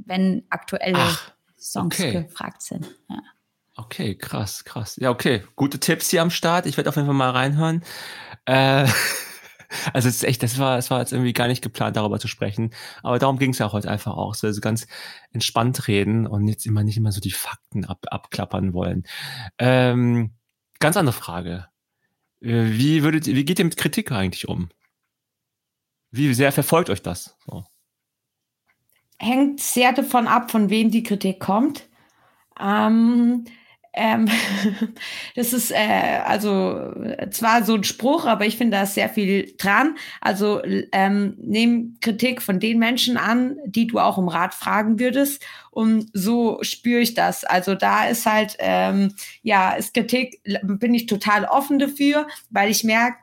Speaker 2: wenn aktuelle Ach, Songs okay. gefragt sind. Ja.
Speaker 3: Okay, krass, krass. Ja, okay, gute Tipps hier am Start. Ich werde auf jeden Fall mal reinhören. Äh, Also es ist echt, das war, es war jetzt irgendwie gar nicht geplant, darüber zu sprechen. Aber darum ging es ja heute einfach auch. So also ganz entspannt reden und jetzt immer nicht immer so die Fakten ab, abklappern wollen. Ähm, ganz andere Frage. Äh, wie würdet wie geht ihr mit Kritik eigentlich um? Wie sehr verfolgt euch das? So.
Speaker 1: Hängt sehr davon ab, von wem die Kritik kommt. Ähm, ähm, das ist äh, also zwar so ein Spruch, aber ich finde da sehr viel dran. Also ähm, nehm Kritik von den Menschen an, die du auch um Rat fragen würdest. Und so spüre ich das. Also da ist halt, ähm, ja, ist Kritik, bin ich total offen dafür, weil ich merke,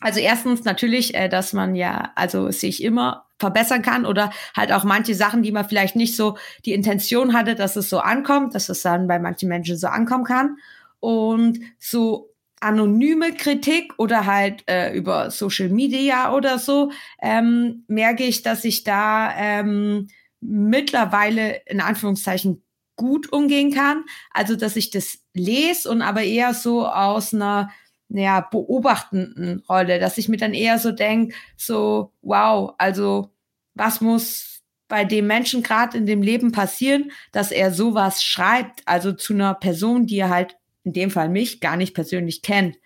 Speaker 1: Also erstens natürlich, äh, dass man ja, also sich immer verbessern kann oder halt auch manche Sachen, die man vielleicht nicht so die Intention hatte, dass es so ankommt, dass es dann bei manchen Menschen so ankommen kann. Und so anonyme Kritik oder halt äh, über Social Media oder so, ähm, merke ich, dass ich da ähm, mittlerweile in Anführungszeichen gut umgehen kann. Also, dass ich das lese und aber eher so aus einer ja, beobachtenden Rolle, dass ich mir dann eher so denke, so, wow, also was muss bei dem Menschen gerade in dem Leben passieren, dass er sowas schreibt, also zu einer Person, die er halt in dem Fall mich gar nicht persönlich kennt.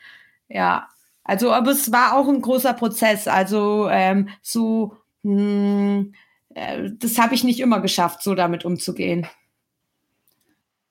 Speaker 1: Ja, also, aber es war auch ein großer Prozess. Also ähm, so, mh, hm, äh, das habe ich nicht immer geschafft, so damit umzugehen.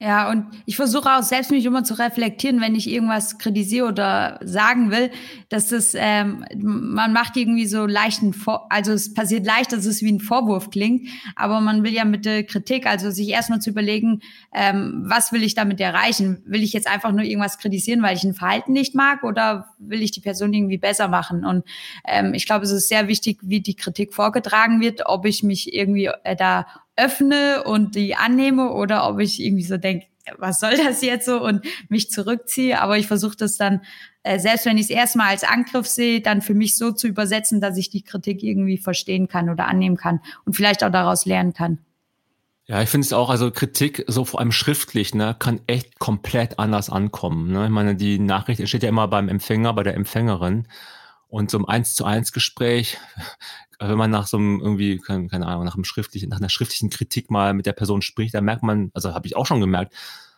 Speaker 2: Ja, und ich versuche auch selbst mich immer zu reflektieren, wenn ich irgendwas kritisiere oder sagen will, dass das, ähm, man macht irgendwie so leichten, Vor also es passiert leicht, dass es wie ein Vorwurf klingt, aber man will ja mit der Kritik, also sich erstmal zu überlegen, ähm, was will ich damit erreichen? Will ich jetzt einfach nur irgendwas kritisieren, weil ich ein Verhalten nicht mag oder will ich die Person irgendwie besser machen? Und ähm, ich glaube, es ist sehr wichtig, wie die Kritik vorgetragen wird, ob ich mich irgendwie äh, da öffne und die annehme oder ob ich irgendwie so denke, was soll das jetzt so und mich zurückziehe. Aber ich versuche das dann, äh, selbst wenn ich es erstmal als Angriff sehe, dann für mich so zu übersetzen, dass ich die Kritik irgendwie verstehen kann oder annehmen kann und vielleicht auch daraus lernen kann.
Speaker 3: Ja, ich finde es auch, also Kritik, so vor allem schriftlich, ne, kann echt komplett anders ankommen. Ne? Ich meine, die Nachricht entsteht ja immer beim Empfänger, bei der Empfängerin. Und so im Eins zu eins Gespräch wenn man nach so einem irgendwie, keine, keine Ahnung, nach einem schriftlichen, nach einer schriftlichen Kritik mal mit der Person spricht, dann merkt man, also habe ich auch schon gemerkt,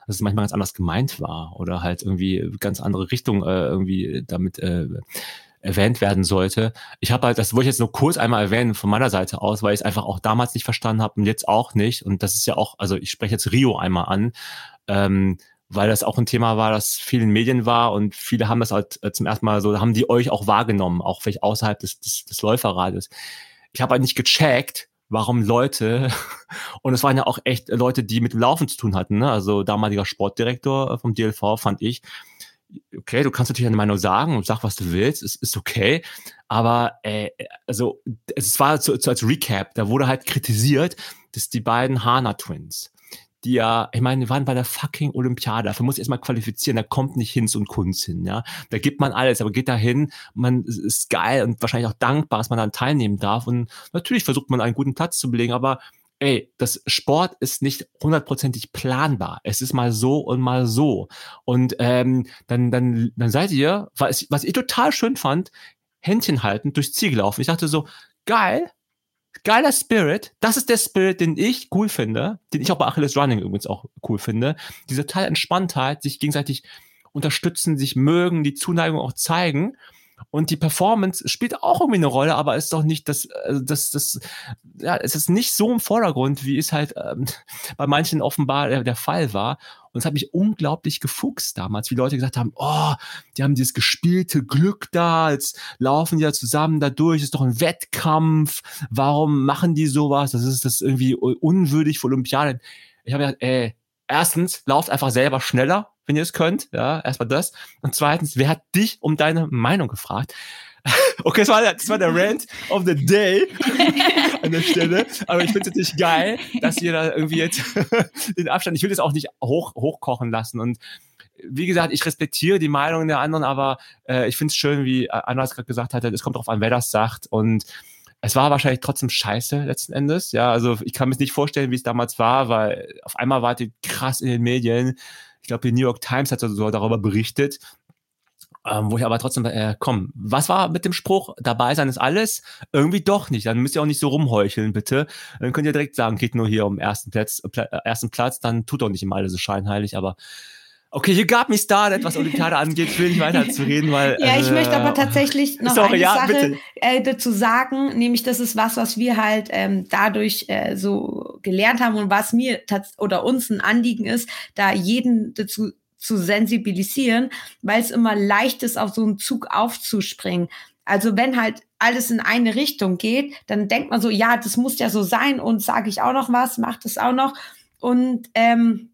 Speaker 3: dass es manchmal ganz anders gemeint war oder halt irgendwie ganz andere Richtung äh, irgendwie damit äh, erwähnt werden sollte. Ich habe halt, das wollte ich jetzt nur kurz einmal erwähnen von meiner Seite aus, weil ich es einfach auch damals nicht verstanden habe und jetzt auch nicht. Und das ist ja auch, also ich spreche jetzt Rio einmal an. Ähm, weil das auch ein Thema war, das vielen Medien war und viele haben das halt äh, zum ersten Mal so, haben die euch auch wahrgenommen, auch vielleicht außerhalb des, des, des Läuferrades. Ich habe halt nicht gecheckt, warum Leute, und es waren ja auch echt Leute, die mit dem Laufen zu tun hatten, ne? also damaliger Sportdirektor vom DLV fand ich, okay, du kannst natürlich eine Meinung sagen und sag, was du willst, es ist okay, aber äh, also es war zu, zu, als Recap, da wurde halt kritisiert, dass die beiden Hana Twins, die ja, ich meine, wir waren bei der fucking Olympiade, dafür muss ich erstmal qualifizieren, da kommt nicht Hinz und Kunst hin, ja. Da gibt man alles, aber geht da hin, man ist geil und wahrscheinlich auch dankbar, dass man daran teilnehmen darf und natürlich versucht man einen guten Platz zu belegen, aber ey, das Sport ist nicht hundertprozentig planbar. Es ist mal so und mal so. Und ähm, dann, dann, dann seid ihr, was, was ich total schön fand, Händchen halten, durchs Ziel gelaufen. Ich dachte so, geil, geiler Spirit. Das ist der Spirit, den ich cool finde, den ich auch bei Achilles Running übrigens auch cool finde. Diese totale Entspanntheit, sich gegenseitig unterstützen, sich mögen, die Zuneigung auch zeigen. Und die Performance spielt auch irgendwie eine Rolle, aber ist doch nicht das, also das, das, ja, es ist nicht so im Vordergrund, wie es halt ähm, bei manchen offenbar der, der Fall war. Und es hat mich unglaublich gefuchst damals, wie Leute gesagt haben, oh, die haben dieses gespielte Glück da, jetzt laufen die ja zusammen da durch, ist doch ein Wettkampf, warum machen die sowas? Das ist das irgendwie unwürdig für Olympiaden. Ich habe gedacht, ey, erstens, lauft einfach selber schneller, wenn ihr es könnt. Ja, erstmal das. Und zweitens, wer hat dich um deine Meinung gefragt? Okay, das war, der, das war der Rant of the Day an der Stelle. Aber ich finde es natürlich geil, dass ihr da irgendwie jetzt den Abstand, ich will das auch nicht hoch, hochkochen lassen. Und wie gesagt, ich respektiere die Meinungen der anderen, aber äh, ich finde es schön, wie Anna es gerade gesagt hat, es kommt darauf an, wer das sagt. Und es war wahrscheinlich trotzdem scheiße letzten Endes. Ja, also ich kann mir nicht vorstellen, wie es damals war, weil auf einmal war die krass in den Medien. Ich glaube, die New York Times hat so darüber berichtet. Ähm, wo ich aber trotzdem, äh, komm, was war mit dem Spruch, dabei sein ist alles? Irgendwie doch nicht. Dann müsst ihr auch nicht so rumheucheln, bitte. Dann könnt ihr direkt sagen, geht nur hier um ersten Platz, äh, ersten Platz, dann tut doch nicht immer alles so scheinheilig, aber Okay, you got me started, was Olympiade angeht. Ich will nicht weiter zu reden, weil.
Speaker 1: Ja, ich äh, möchte aber tatsächlich noch sorry, eine ja, Sache äh, dazu sagen, nämlich das ist was, was wir halt ähm, dadurch äh, so gelernt haben und was mir oder uns ein Anliegen ist, da jeden dazu zu sensibilisieren, weil es immer leicht ist, auf so einen Zug aufzuspringen. Also wenn halt alles in eine Richtung geht, dann denkt man so, ja, das muss ja so sein und sage ich auch noch was, macht es auch noch. Und ähm,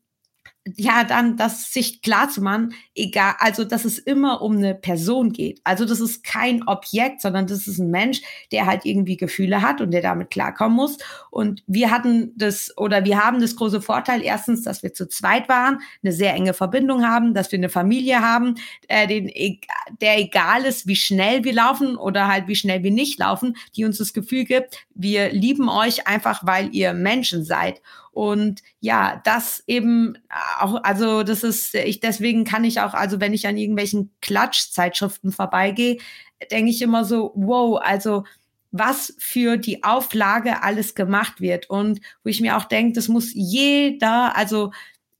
Speaker 1: ja, dann das sich klar zu machen, egal, also dass es immer um eine Person geht. Also das ist kein Objekt, sondern das ist ein Mensch, der halt irgendwie Gefühle hat und der damit klarkommen muss. Und wir hatten das oder wir haben das große Vorteil, erstens, dass wir zu zweit waren, eine sehr enge Verbindung haben, dass wir eine Familie haben, äh, den, der egal ist, wie schnell wir laufen oder halt wie schnell wir nicht laufen, die uns das Gefühl gibt, wir lieben euch einfach, weil ihr Menschen seid. Und ja, das eben auch, also das ist, ich, deswegen kann ich auch, also wenn ich an irgendwelchen Klatschzeitschriften vorbeigehe, denke ich immer so, wow, also was für die Auflage alles gemacht wird. Und wo ich mir auch denke, das muss jeder, also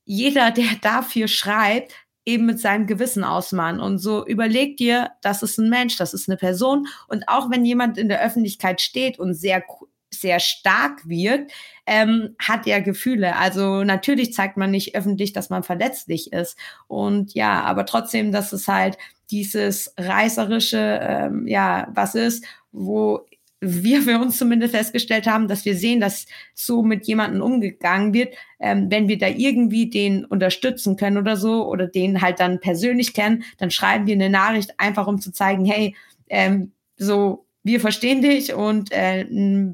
Speaker 1: jeder, der dafür schreibt, eben mit seinem Gewissen ausmachen. Und so überleg dir, das ist ein Mensch, das ist eine Person. Und auch wenn jemand in der Öffentlichkeit steht und sehr sehr stark wirkt, ähm, hat er Gefühle. Also natürlich zeigt man nicht öffentlich, dass man verletzlich ist. Und ja, aber trotzdem, dass es halt dieses reißerische, ähm, ja, was ist, wo wir für uns zumindest festgestellt haben, dass wir sehen, dass so mit jemandem umgegangen wird, ähm, wenn wir da irgendwie den unterstützen können oder so oder den halt dann persönlich kennen, dann schreiben wir eine Nachricht einfach, um zu zeigen, hey, ähm, so wir verstehen dich und äh,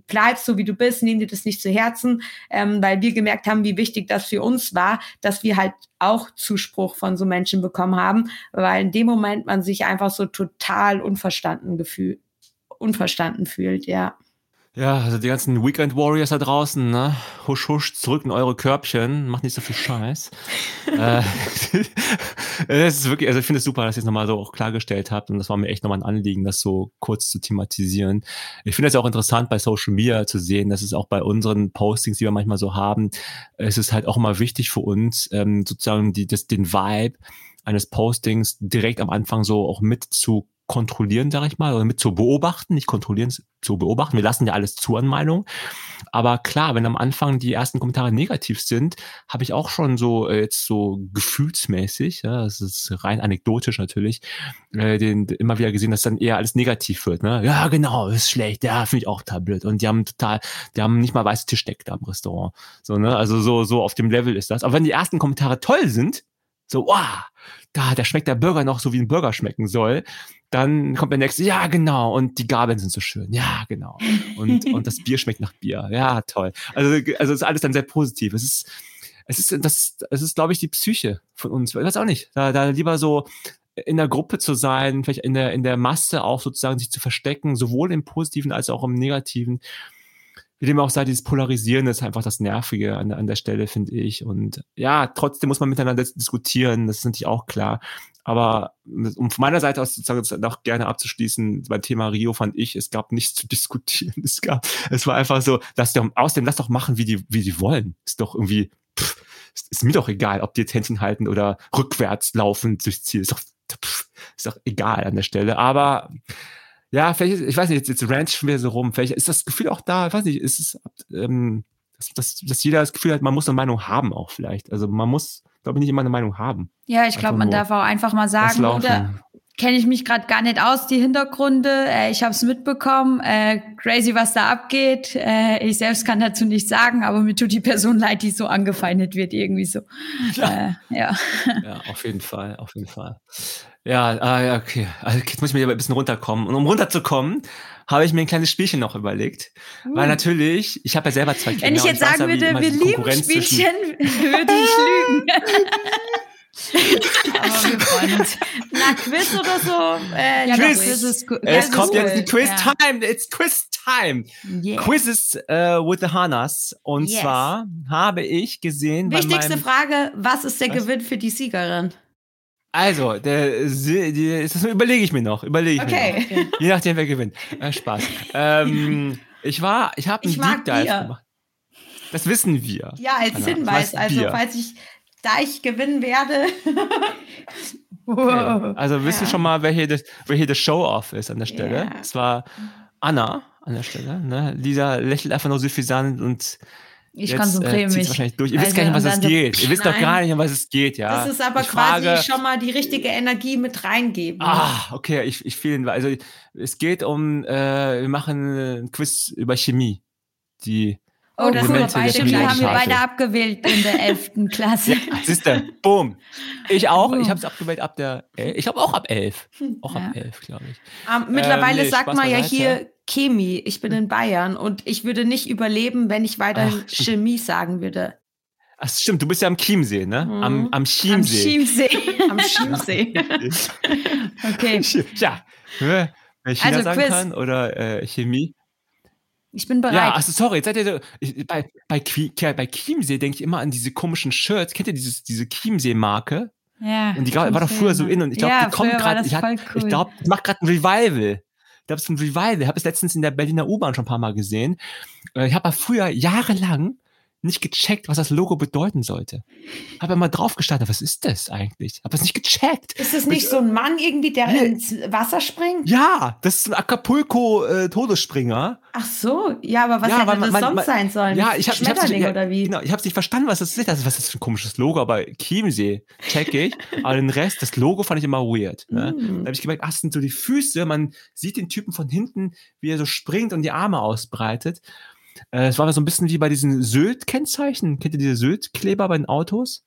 Speaker 1: bleibst so wie du bist, nimm dir das nicht zu Herzen, ähm, weil wir gemerkt haben, wie wichtig das für uns war, dass wir halt auch Zuspruch von so Menschen bekommen haben, weil in dem Moment man sich einfach so total unverstanden gefühlt, unverstanden fühlt, ja.
Speaker 3: Ja, also die ganzen Weekend Warriors da draußen, ne? Husch, husch, zurück in eure Körbchen, macht nicht so viel Scheiß. äh, es ist wirklich, also ich finde es super, dass ihr es nochmal so auch klargestellt habt und das war mir echt nochmal ein Anliegen, das so kurz zu thematisieren. Ich finde es auch interessant bei Social Media zu sehen, dass es auch bei unseren Postings, die wir manchmal so haben, es ist halt auch immer wichtig für uns, ähm, sozusagen die, das, den Vibe eines Postings direkt am Anfang so auch mit zu kontrollieren, sage ich mal, oder mit zu beobachten, nicht kontrollieren, zu beobachten. Wir lassen ja alles zu an Meinung. Aber klar, wenn am Anfang die ersten Kommentare negativ sind, habe ich auch schon so äh, jetzt so gefühlsmäßig, ja, das ist rein anekdotisch natürlich, äh, den immer wieder gesehen, dass dann eher alles negativ wird. Ne? Ja, genau, ist schlecht, ja, finde ich auch total blöd. Und die haben total, die haben nicht mal weiße Tischdecke am Restaurant. So, ne? Also so, so auf dem Level ist das. Aber wenn die ersten Kommentare toll sind, so, wow, da, da schmeckt der Burger noch so, wie ein Burger schmecken soll, dann kommt der nächste, ja, genau, und die Gabeln sind so schön, ja, genau. Und, und das Bier schmeckt nach Bier, ja, toll. Also, also ist alles dann sehr positiv. Es ist, es ist, das, es ist, glaube ich, die Psyche von uns. Ich weiß auch nicht. Da, da lieber so in der Gruppe zu sein, vielleicht in der, in der Masse auch sozusagen sich zu verstecken, sowohl im Positiven als auch im Negativen wie dem auch sei, dieses Polarisieren ist einfach das Nervige an, an der Stelle, finde ich. Und ja, trotzdem muss man miteinander diskutieren, das ist natürlich auch klar. Aber um von meiner Seite aus sozusagen noch gerne abzuschließen, beim Thema Rio fand ich, es gab nichts zu diskutieren. Es gab, es war einfach so, lass doch, außerdem lass doch machen, wie die, wie die wollen. Ist doch irgendwie, pff, ist, ist mir doch egal, ob die jetzt Händchen halten oder rückwärts laufen durchs Ziel. Ist doch, pff, ist doch egal an der Stelle. Aber ja, vielleicht, ich weiß nicht, jetzt, jetzt ranch schon wieder so rum. Vielleicht ist das Gefühl auch da, ich weiß nicht, ist es, ähm, dass, dass, dass jeder das Gefühl hat, man muss eine Meinung haben auch vielleicht. Also man muss, glaube ich, nicht immer eine Meinung haben.
Speaker 2: Ja, ich glaube, man darf auch einfach mal sagen, oder kenne ich mich gerade gar nicht aus, die Hintergründe. Äh, ich habe es mitbekommen. Äh, crazy, was da abgeht. Äh, ich selbst kann dazu nichts sagen, aber mir tut die Person leid, die so angefeindet wird, irgendwie so. Ja,
Speaker 3: äh, ja. ja auf jeden Fall, auf jeden Fall. Ja, ah, ja, okay. Also jetzt muss ich mir ein bisschen runterkommen. Und um runterzukommen, habe ich mir ein kleines Spielchen noch überlegt. Uh. Weil natürlich, ich habe ja selber zwei
Speaker 2: Kinder. Wenn ich jetzt sagen würde, wir lieben Spielchen, würde ich lügen.
Speaker 1: Aber wir freuen uns. Na, Quiz oder so?
Speaker 3: Äh, ja, Quiz. Quiz ist, es kommt cool. jetzt ein Quiz ja. Time. It's Quiz Time. Yeah. Quizzes uh, with the Hanas. Und yes. zwar habe ich gesehen.
Speaker 1: Wichtigste Frage: Was ist der was? Gewinn für die Siegerin?
Speaker 3: Also, der, die, das überlege ich mir noch. Überlege ich okay. mir noch. Je nachdem, wer gewinnt. Äh, Spaß. ähm, ich war, ich habe einen ich Deep Dive Bier. gemacht. Das wissen wir.
Speaker 1: Ja, als Anna, Hinweis. Also, falls ich da ich gewinnen werde.
Speaker 3: okay. Also wissen ja. schon mal, wer hier, das, wer hier das Show-Off ist an der Stelle. Ja. Es war Anna an der Stelle. Ne? Lisa lächelt einfach nur suffisant und
Speaker 2: ich Jetzt, konzentriere äh, mich.
Speaker 3: wahrscheinlich durch. Ihr also, wisst gar nicht, was es geht. Ihr wisst Nein. doch gar nicht, um was es geht, ja.
Speaker 1: Das ist aber ich quasi frage, schon mal die richtige Energie mit reingeben.
Speaker 3: Ah, okay, ich, ich fühle Also es geht um, äh, wir machen ein Quiz über Chemie. Die
Speaker 2: Oh, das cool. Chemie haben wir beide abgewählt in der 11. Klasse. Ja,
Speaker 3: siehst du, boom. Ich auch. Ich habe es abgewählt ab der, ich habe auch ab 11. Auch ja. ab 11, glaube ich.
Speaker 1: Um, ähm, mittlerweile ähm, nee, sagt man ja hier Chemie. Ich bin in Bayern und ich würde nicht überleben, wenn ich weiterhin Ach, Chemie sagen würde.
Speaker 3: Ach, stimmt, du bist ja am Chiemsee, ne? Mhm. Am, am Chiemsee.
Speaker 1: Am Chiemsee. am Chiemsee.
Speaker 3: okay. Ja. Wer China also, sagen Quiz. kann oder äh, Chemie.
Speaker 2: Ich bin bereit.
Speaker 3: Ja, also sorry, jetzt seid ihr so, ich, bei, bei, bei Chiemsee denke ich immer an diese komischen Shirts. Kennt ihr dieses, diese Chiemsee-Marke? Ja. Und die war doch früher so in und ich glaube, ja, die kommt gerade, ich, cool. ich glaube, die macht gerade ein Revival. Ich glaube, es ist ein Revival. Ich habe es letztens in der Berliner U-Bahn schon ein paar Mal gesehen. Äh, ich habe früher jahrelang nicht gecheckt, was das Logo bedeuten sollte. Habe immer drauf gestartet, was ist das eigentlich? Habe es nicht gecheckt.
Speaker 1: Ist es nicht ich, so ein Mann irgendwie, der nee. ins Wasser springt?
Speaker 3: Ja, das ist ein Acapulco-Todesspringer.
Speaker 1: Äh, Ach so, ja, aber was ja, hätte das man, sonst man, sein sollen?
Speaker 3: Ja, ich habe Schmetterling ich oder wie? Genau, ich habe nicht verstanden, was das ist. Also, was ist das für ein komisches Logo? Aber Chiemsee check ich. aber den Rest, das Logo fand ich immer weird. Ne? Mm. Da habe ich gemerkt, ach, das sind so die Füße. Man sieht den Typen von hinten, wie er so springt und die Arme ausbreitet. Äh, es war so ein bisschen wie bei diesen Sylt-Kennzeichen. Kennt ihr diese Sylt-Kleber bei den Autos?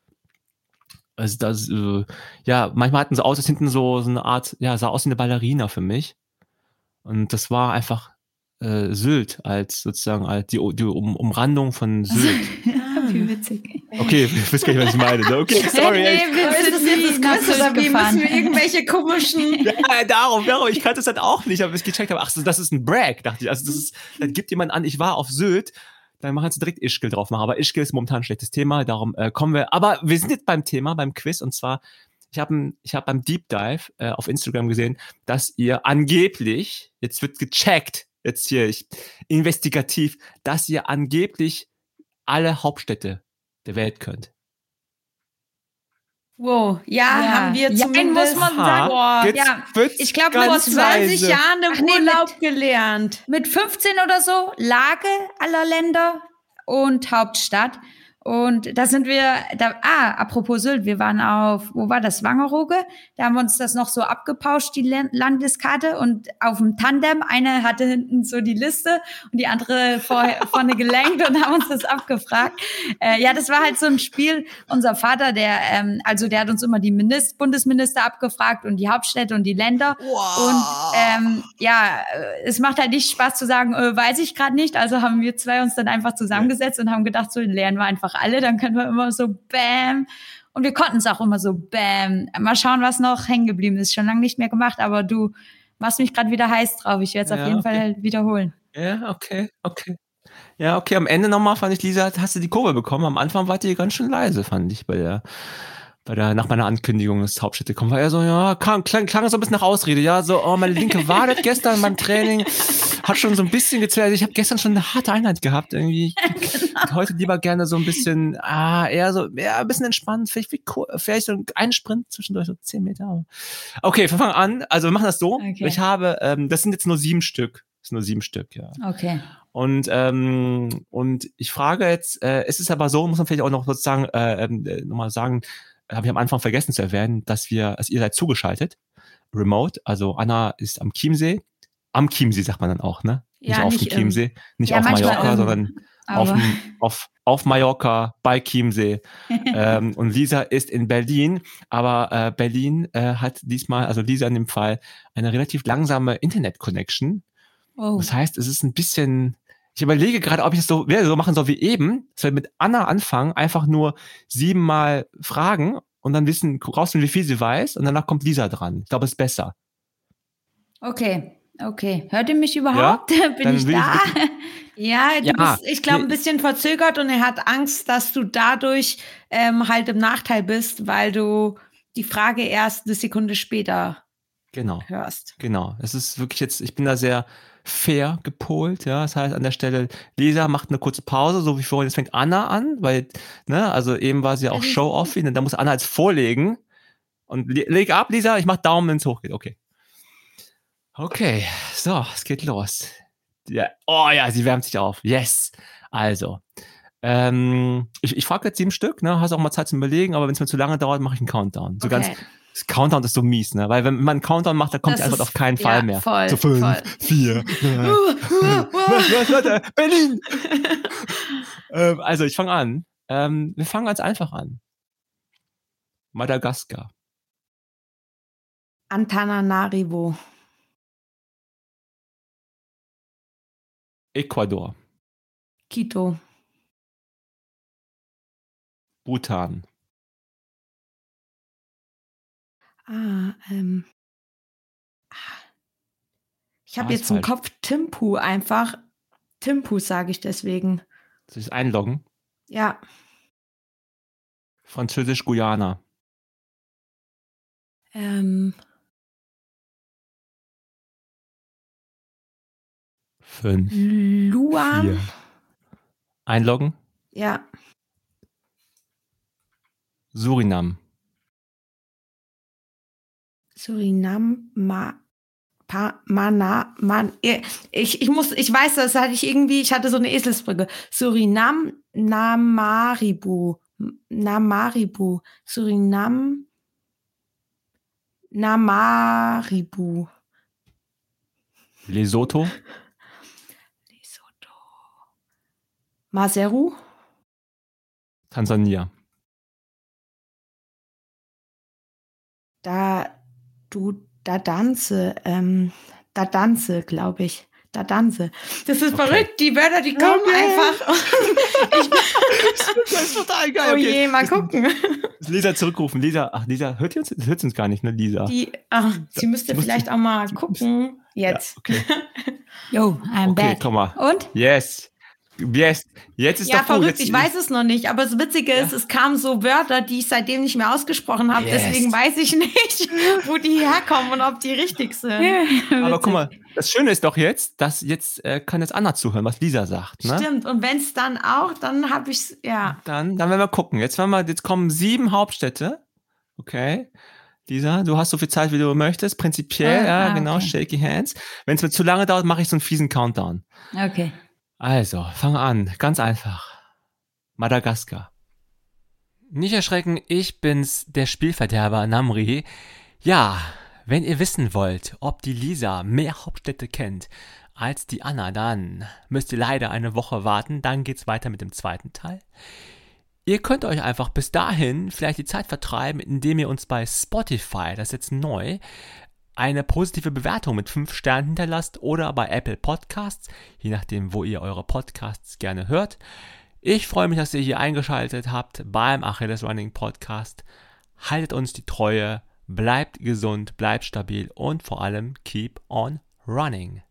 Speaker 3: Also das, äh, ja, manchmal hatten sie aus, als hinten so, so eine Art, ja, sah aus wie eine Ballerina für mich. Und das war einfach äh, Sylt als sozusagen als die, die um, Umrandung von Sylt. Wie witzig. Okay, ich weiß gar nicht, was ich meine. Okay, sorry. nee,
Speaker 1: ist das jetzt das Quiz oder wie müssen wir irgendwelche komischen...
Speaker 3: ja, darum, darum. Ich kannte es dann auch nicht, aber ich gecheckt habe, ach das ist ein Brag, dachte ich. Also das ist, dann gibt jemand an, ich war auf Sylt, dann machen sie direkt Ischgl drauf machen. Aber Ischgl ist momentan ein schlechtes Thema, darum äh, kommen wir. Aber wir sind jetzt beim Thema, beim Quiz und zwar, ich habe ich hab beim Deep Dive äh, auf Instagram gesehen, dass ihr angeblich, jetzt wird gecheckt, jetzt hier ich, investigativ, dass ihr angeblich alle Hauptstädte der Welt könnt.
Speaker 1: Wow, ja, ja. haben wir ja, zumindest. muss man sagen.
Speaker 2: Boah, ja, ich glaube, vor 20 Jahren im nee, Urlaub mit, gelernt. Mit 15 oder so, Lage aller Länder und Hauptstadt. Und da sind wir, da, ah, apropos Sylt, wir waren auf, wo war das, Wangerooge? Da haben wir uns das noch so abgepauscht, die Landeskarte. Und auf dem Tandem, eine hatte hinten so die Liste und die andere vor, vorne gelenkt und haben uns das abgefragt. Äh, ja, das war halt so ein Spiel. Unser Vater, der, ähm, also der hat uns immer die Minister, Bundesminister abgefragt und die Hauptstädte und die Länder. Wow. Und ähm, ja, es macht halt nicht Spaß zu sagen, äh, weiß ich gerade nicht. Also haben wir zwei uns dann einfach zusammengesetzt und haben gedacht, so lernen wir einfach einfach alle, dann können wir immer so Bam. Und wir konnten es auch immer so Bam. Mal schauen, was noch hängen geblieben ist. Schon lange nicht mehr gemacht, aber du machst mich gerade wieder heiß drauf. Ich werde es ja, auf jeden okay. Fall wiederholen.
Speaker 3: Ja, okay, okay. Ja, okay, am Ende nochmal fand ich, Lisa, hast du die Kurve bekommen. Am Anfang war die ganz schön leise, fand ich bei der bei der, nach meiner Ankündigung des Hauptstädte kommen, war er so, ja, klang, klang, klang so ein bisschen nach Ausrede, ja, so, oh, meine linke Wade gestern beim Training hat schon so ein bisschen gezählt. Ich habe gestern schon eine harte Einheit gehabt, irgendwie. genau. Heute lieber gerne so ein bisschen, ah, eher so, ja, ein bisschen entspannt, vielleicht, vielleicht so ein Sprint zwischendurch, so zehn Meter. Okay, wir fangen an. Also wir machen das so. Okay. Ich habe, ähm, das sind jetzt nur sieben Stück. Das sind nur sieben Stück, ja.
Speaker 2: Okay.
Speaker 3: Und, ähm, und ich frage jetzt, äh, es ist aber so, muss man vielleicht auch noch sozusagen äh, äh, nochmal sagen, habe ich am Anfang vergessen zu erwähnen, dass wir, also ihr seid zugeschaltet, remote. Also Anna ist am Chiemsee. Am Chiemsee sagt man dann auch, ne? Ja, nicht auf nicht dem Chiemsee, nicht ja, auf Mallorca, sondern auf, auf, auf Mallorca bei Chiemsee. ähm, und Lisa ist in Berlin, aber äh, Berlin äh, hat diesmal, also Lisa in dem Fall, eine relativ langsame Internet-Connection. Oh. Das heißt, es ist ein bisschen, ich überlege gerade, ob ich es so, so machen soll wie eben, dass wir mit Anna anfangen, einfach nur siebenmal fragen und dann wissen, rausfinden, wie viel sie weiß und danach kommt Lisa dran. Ich glaube, es ist besser.
Speaker 2: Okay. Okay, hört ihr mich überhaupt? Ja, Bin ich da?
Speaker 1: Ich ja, du ja, bist, ich glaube, ein bisschen verzögert und er hat Angst, dass du dadurch ähm, halt im Nachteil bist, weil du die Frage erst eine Sekunde später
Speaker 3: genau,
Speaker 1: hörst.
Speaker 3: Genau, es ist wirklich jetzt, ich bin da sehr fair gepolt, ja. Das heißt, an der Stelle, Lisa macht eine kurze Pause, so wie vorhin, jetzt fängt Anna an, weil, ne, also eben war sie ja auch Show-Off, und da muss Anna jetzt vorlegen. Und leg ab, Lisa, ich mach Daumen, wenn es hochgeht. Okay. Okay, so, es geht los. Ja. Oh ja, sie wärmt sich auf. Yes. Also, ähm, ich, ich frage jetzt sieben Stück, ne? Hast auch mal Zeit zum Überlegen, aber wenn es mir zu lange dauert, mache ich einen Countdown. So okay. ganz Das Countdown ist so mies, ne? Weil wenn man einen Countdown macht, dann kommt das die Antwort auf keinen Fall ja, mehr.
Speaker 1: Voll,
Speaker 3: so fünf,
Speaker 1: voll.
Speaker 3: vier, was, was, Berlin! ähm, also ich fange an. Ähm, wir fangen ganz einfach an. Madagaskar.
Speaker 1: Antananarivo.
Speaker 3: Ecuador.
Speaker 1: Quito.
Speaker 3: Bhutan.
Speaker 1: Ah, ähm. Ich habe jetzt im Kopf Timpu einfach. Timpu sage ich deswegen.
Speaker 3: Soll ich einloggen?
Speaker 1: Ja.
Speaker 3: Französisch-Guyana.
Speaker 1: Ähm.
Speaker 3: Fünf.
Speaker 1: Luan.
Speaker 3: Vier. Einloggen?
Speaker 1: Ja.
Speaker 3: Surinam.
Speaker 1: Surinam, Ma, pa, Mana, Man, ich, ich muss, ich weiß, das hatte ich irgendwie, ich hatte so eine Eselsbrücke. Surinam, Namaribu, Namaribu, Surinam, Namaribu.
Speaker 3: Lesotho.
Speaker 1: Lesotho. Maseru.
Speaker 3: Tansania.
Speaker 1: Da, du, da danze, ähm, da danze, glaube ich. Da danze. Das ist okay. verrückt, die Wörter, die kommen okay. einfach.
Speaker 3: ich, das ist total geil.
Speaker 1: Oh je, mal gucken.
Speaker 3: Lisa zurückrufen. Lisa, ach, Lisa, hört ihr uns? Hört uns gar nicht, ne, Lisa?
Speaker 1: Die, ach, sie müsste vielleicht auch mal gucken. Jetzt.
Speaker 3: Ja, okay.
Speaker 2: Yo, I'm okay, back.
Speaker 3: komm mal.
Speaker 1: Und?
Speaker 3: Yes. Yes, jetzt ist
Speaker 1: ja,
Speaker 3: doch
Speaker 1: verrückt,
Speaker 3: jetzt,
Speaker 1: ich weiß es noch nicht, aber das Witzige ist, ja. es kamen so Wörter, die ich seitdem nicht mehr ausgesprochen habe, yes. deswegen weiß ich nicht, wo die herkommen und ob die richtig sind. Ja,
Speaker 3: aber guck mal, das Schöne ist doch jetzt, dass jetzt äh, kann jetzt Anna zuhören, was Lisa sagt. Ne?
Speaker 1: Stimmt, und wenn es dann auch, dann habe ich ja.
Speaker 3: Dann, dann werden wir gucken. Jetzt, werden wir, jetzt kommen sieben Hauptstädte. Okay. Lisa, du hast so viel Zeit, wie du möchtest. Prinzipiell, oh, ja, ah, genau, okay. shaky hands. Wenn es mir zu lange dauert, mache ich so einen fiesen Countdown.
Speaker 2: Okay.
Speaker 3: Also, fang an. Ganz einfach. Madagaskar. Nicht erschrecken, ich bin's, der Spielverderber Namri. Ja, wenn ihr wissen wollt, ob die Lisa mehr Hauptstädte kennt als die Anna, dann müsst ihr leider eine Woche warten, dann geht's weiter mit dem zweiten Teil. Ihr könnt euch einfach bis dahin vielleicht die Zeit vertreiben, indem ihr uns bei Spotify, das ist jetzt neu, eine positive Bewertung mit 5 Sternen hinterlasst oder bei Apple Podcasts, je nachdem, wo ihr eure Podcasts gerne hört. Ich freue mich, dass ihr hier eingeschaltet habt beim Achilles Running Podcast. Haltet uns die Treue, bleibt gesund, bleibt stabil und vor allem keep on running.